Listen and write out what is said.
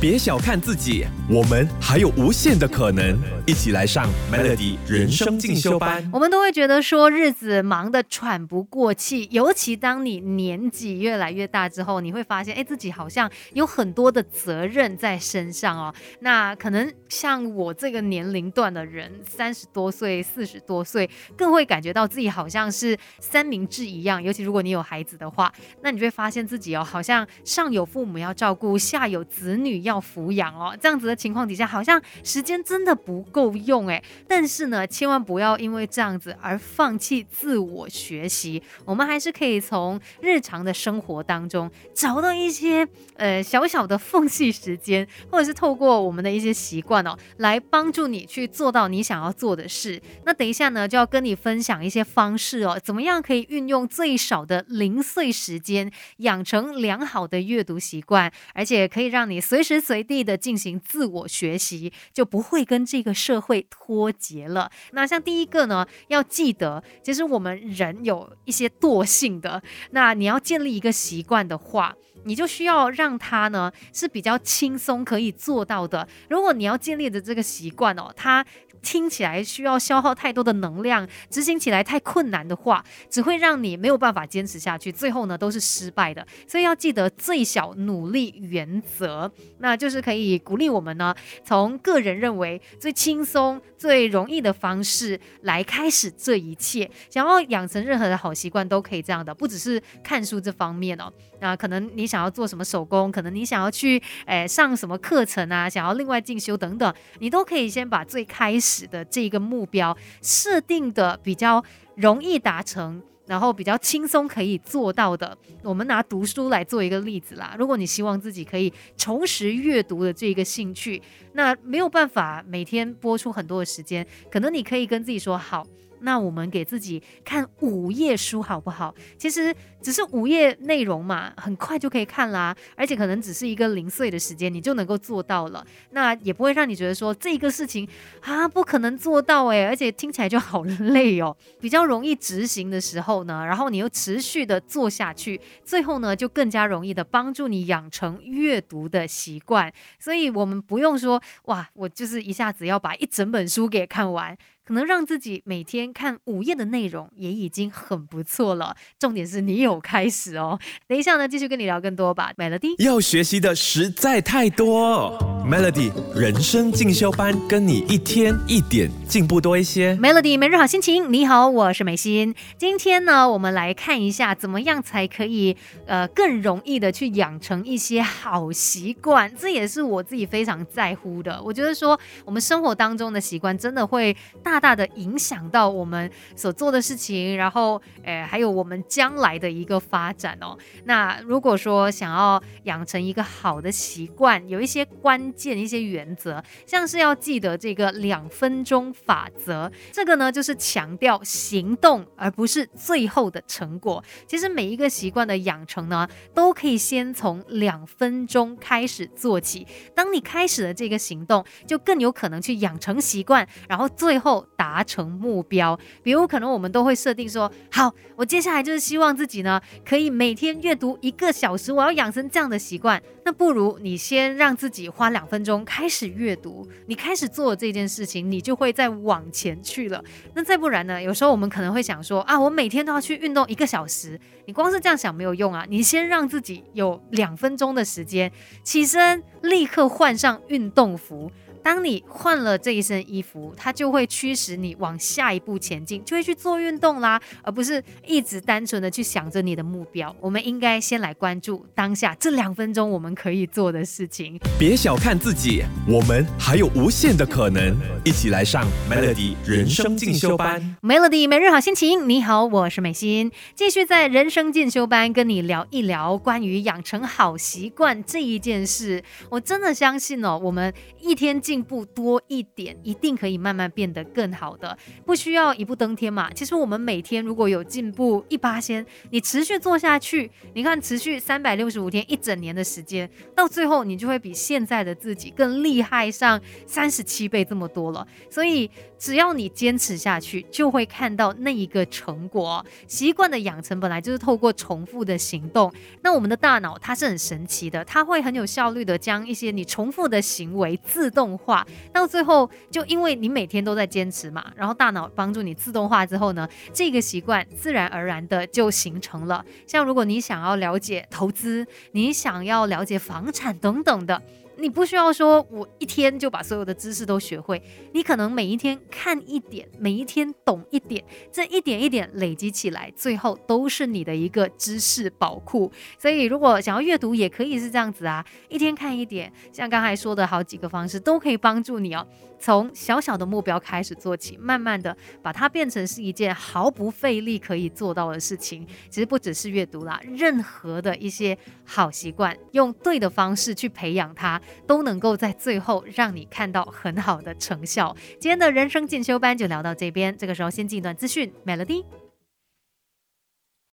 别小看自己，我们还有无限的可能。一起来上 Melody 人生进修班。我们都会觉得说日子忙得喘不过气，尤其当你年纪越来越大之后，你会发现，哎，自己好像有很多的责任在身上哦。那可能像我这个年龄段的人，三十多岁、四十多岁，更会感觉到自己好像是三明治一样。尤其如果你有孩子的话，那你就会发现自己哦，好像上有父母要照顾，下有子女要。要抚养哦，这样子的情况底下，好像时间真的不够用哎。但是呢，千万不要因为这样子而放弃自我学习。我们还是可以从日常的生活当中找到一些呃小小的缝隙时间，或者是透过我们的一些习惯哦，来帮助你去做到你想要做的事。那等一下呢，就要跟你分享一些方式哦，怎么样可以运用最少的零碎时间，养成良好的阅读习惯，而且可以让你随时。随地的进行自我学习，就不会跟这个社会脱节了。那像第一个呢，要记得，其实我们人有一些惰性的。那你要建立一个习惯的话，你就需要让他呢是比较轻松可以做到的。如果你要建立的这个习惯哦，他听起来需要消耗太多的能量，执行起来太困难的话，只会让你没有办法坚持下去，最后呢都是失败的。所以要记得最小努力原则，那就是可以鼓励我们呢，从个人认为最轻松、最容易的方式来开始这一切。想要养成任何的好习惯，都可以这样的，不只是看书这方面哦。那可能你想要做什么手工，可能你想要去诶上什么课程啊，想要另外进修等等，你都可以先把最开始。的这一个目标设定的比较容易达成，然后比较轻松可以做到的，我们拿读书来做一个例子啦。如果你希望自己可以重拾阅读的这个兴趣，那没有办法每天播出很多的时间，可能你可以跟自己说好。那我们给自己看五页书好不好？其实只是五页内容嘛，很快就可以看啦，而且可能只是一个零碎的时间，你就能够做到了。那也不会让你觉得说这个事情啊不可能做到诶，而且听起来就好累哦。比较容易执行的时候呢，然后你又持续的做下去，最后呢就更加容易的帮助你养成阅读的习惯。所以我们不用说哇，我就是一下子要把一整本书给看完。可能让自己每天看五页的内容也已经很不错了。重点是你有开始哦。等一下呢，继续跟你聊更多吧。Melody 要学习的实在太多。Melody 人生进修班，跟你一天一点进步多一些。Melody 每日好心情，你好，我是美心。今天呢，我们来看一下怎么样才可以呃更容易的去养成一些好习惯。这也是我自己非常在乎的。我觉得说我们生活当中的习惯真的会大。大的影响到我们所做的事情，然后，呃，还有我们将来的一一个发展哦。那如果说想要养成一个好的习惯，有一些关键一些原则，像是要记得这个两分钟法则。这个呢，就是强调行动，而不是最后的成果。其实每一个习惯的养成呢，都可以先从两分钟开始做起。当你开始了这个行动，就更有可能去养成习惯，然后最后。达成目标，比如可能我们都会设定说，好，我接下来就是希望自己呢呢可以每天阅读一个小时，我要养成这样的习惯。那不如你先让自己花两分钟开始阅读，你开始做这件事情，你就会再往前去了。那再不然呢？有时候我们可能会想说，啊，我每天都要去运动一个小时，你光是这样想没有用啊，你先让自己有两分钟的时间，起身立刻换上运动服。当你换了这一身衣服，它就会驱使你往下一步前进，就会去做运动啦，而不是一直单纯的去想着你的目标。我们应该先来关注当下这两分钟我们可以做的事情。别小看自己，我们还有无限的可能。一起来上 Melody 人生进修班。Melody 每日好心情，你好，我是美心，继续在人生进修班跟你聊一聊关于养成好习惯这一件事。我真的相信哦，我们一天。进步多一点，一定可以慢慢变得更好的，不需要一步登天嘛。其实我们每天如果有进步一八先，你持续做下去，你看持续三百六十五天一整年的时间，到最后你就会比现在的自己更厉害上三十七倍这么多了。所以只要你坚持下去，就会看到那一个成果。习惯的养成本来就是透过重复的行动。那我们的大脑它是很神奇的，它会很有效率的将一些你重复的行为自动化，到最后就因为你每天都在坚持嘛，然后大脑帮助你自动化之后呢，这个习惯自然而然的就形成了。像如果你想要了解投资，你想要了解房产等等的。你不需要说，我一天就把所有的知识都学会。你可能每一天看一点，每一天懂一点，这一点一点累积起来，最后都是你的一个知识宝库。所以，如果想要阅读，也可以是这样子啊，一天看一点。像刚才说的好几个方式，都可以帮助你哦。从小小的目标开始做起，慢慢的把它变成是一件毫不费力可以做到的事情。其实不只是阅读啦，任何的一些好习惯，用对的方式去培养它。都能够在最后让你看到很好的成效。今天的人生进修班就聊到这边，这个时候先进一段资讯，Melody。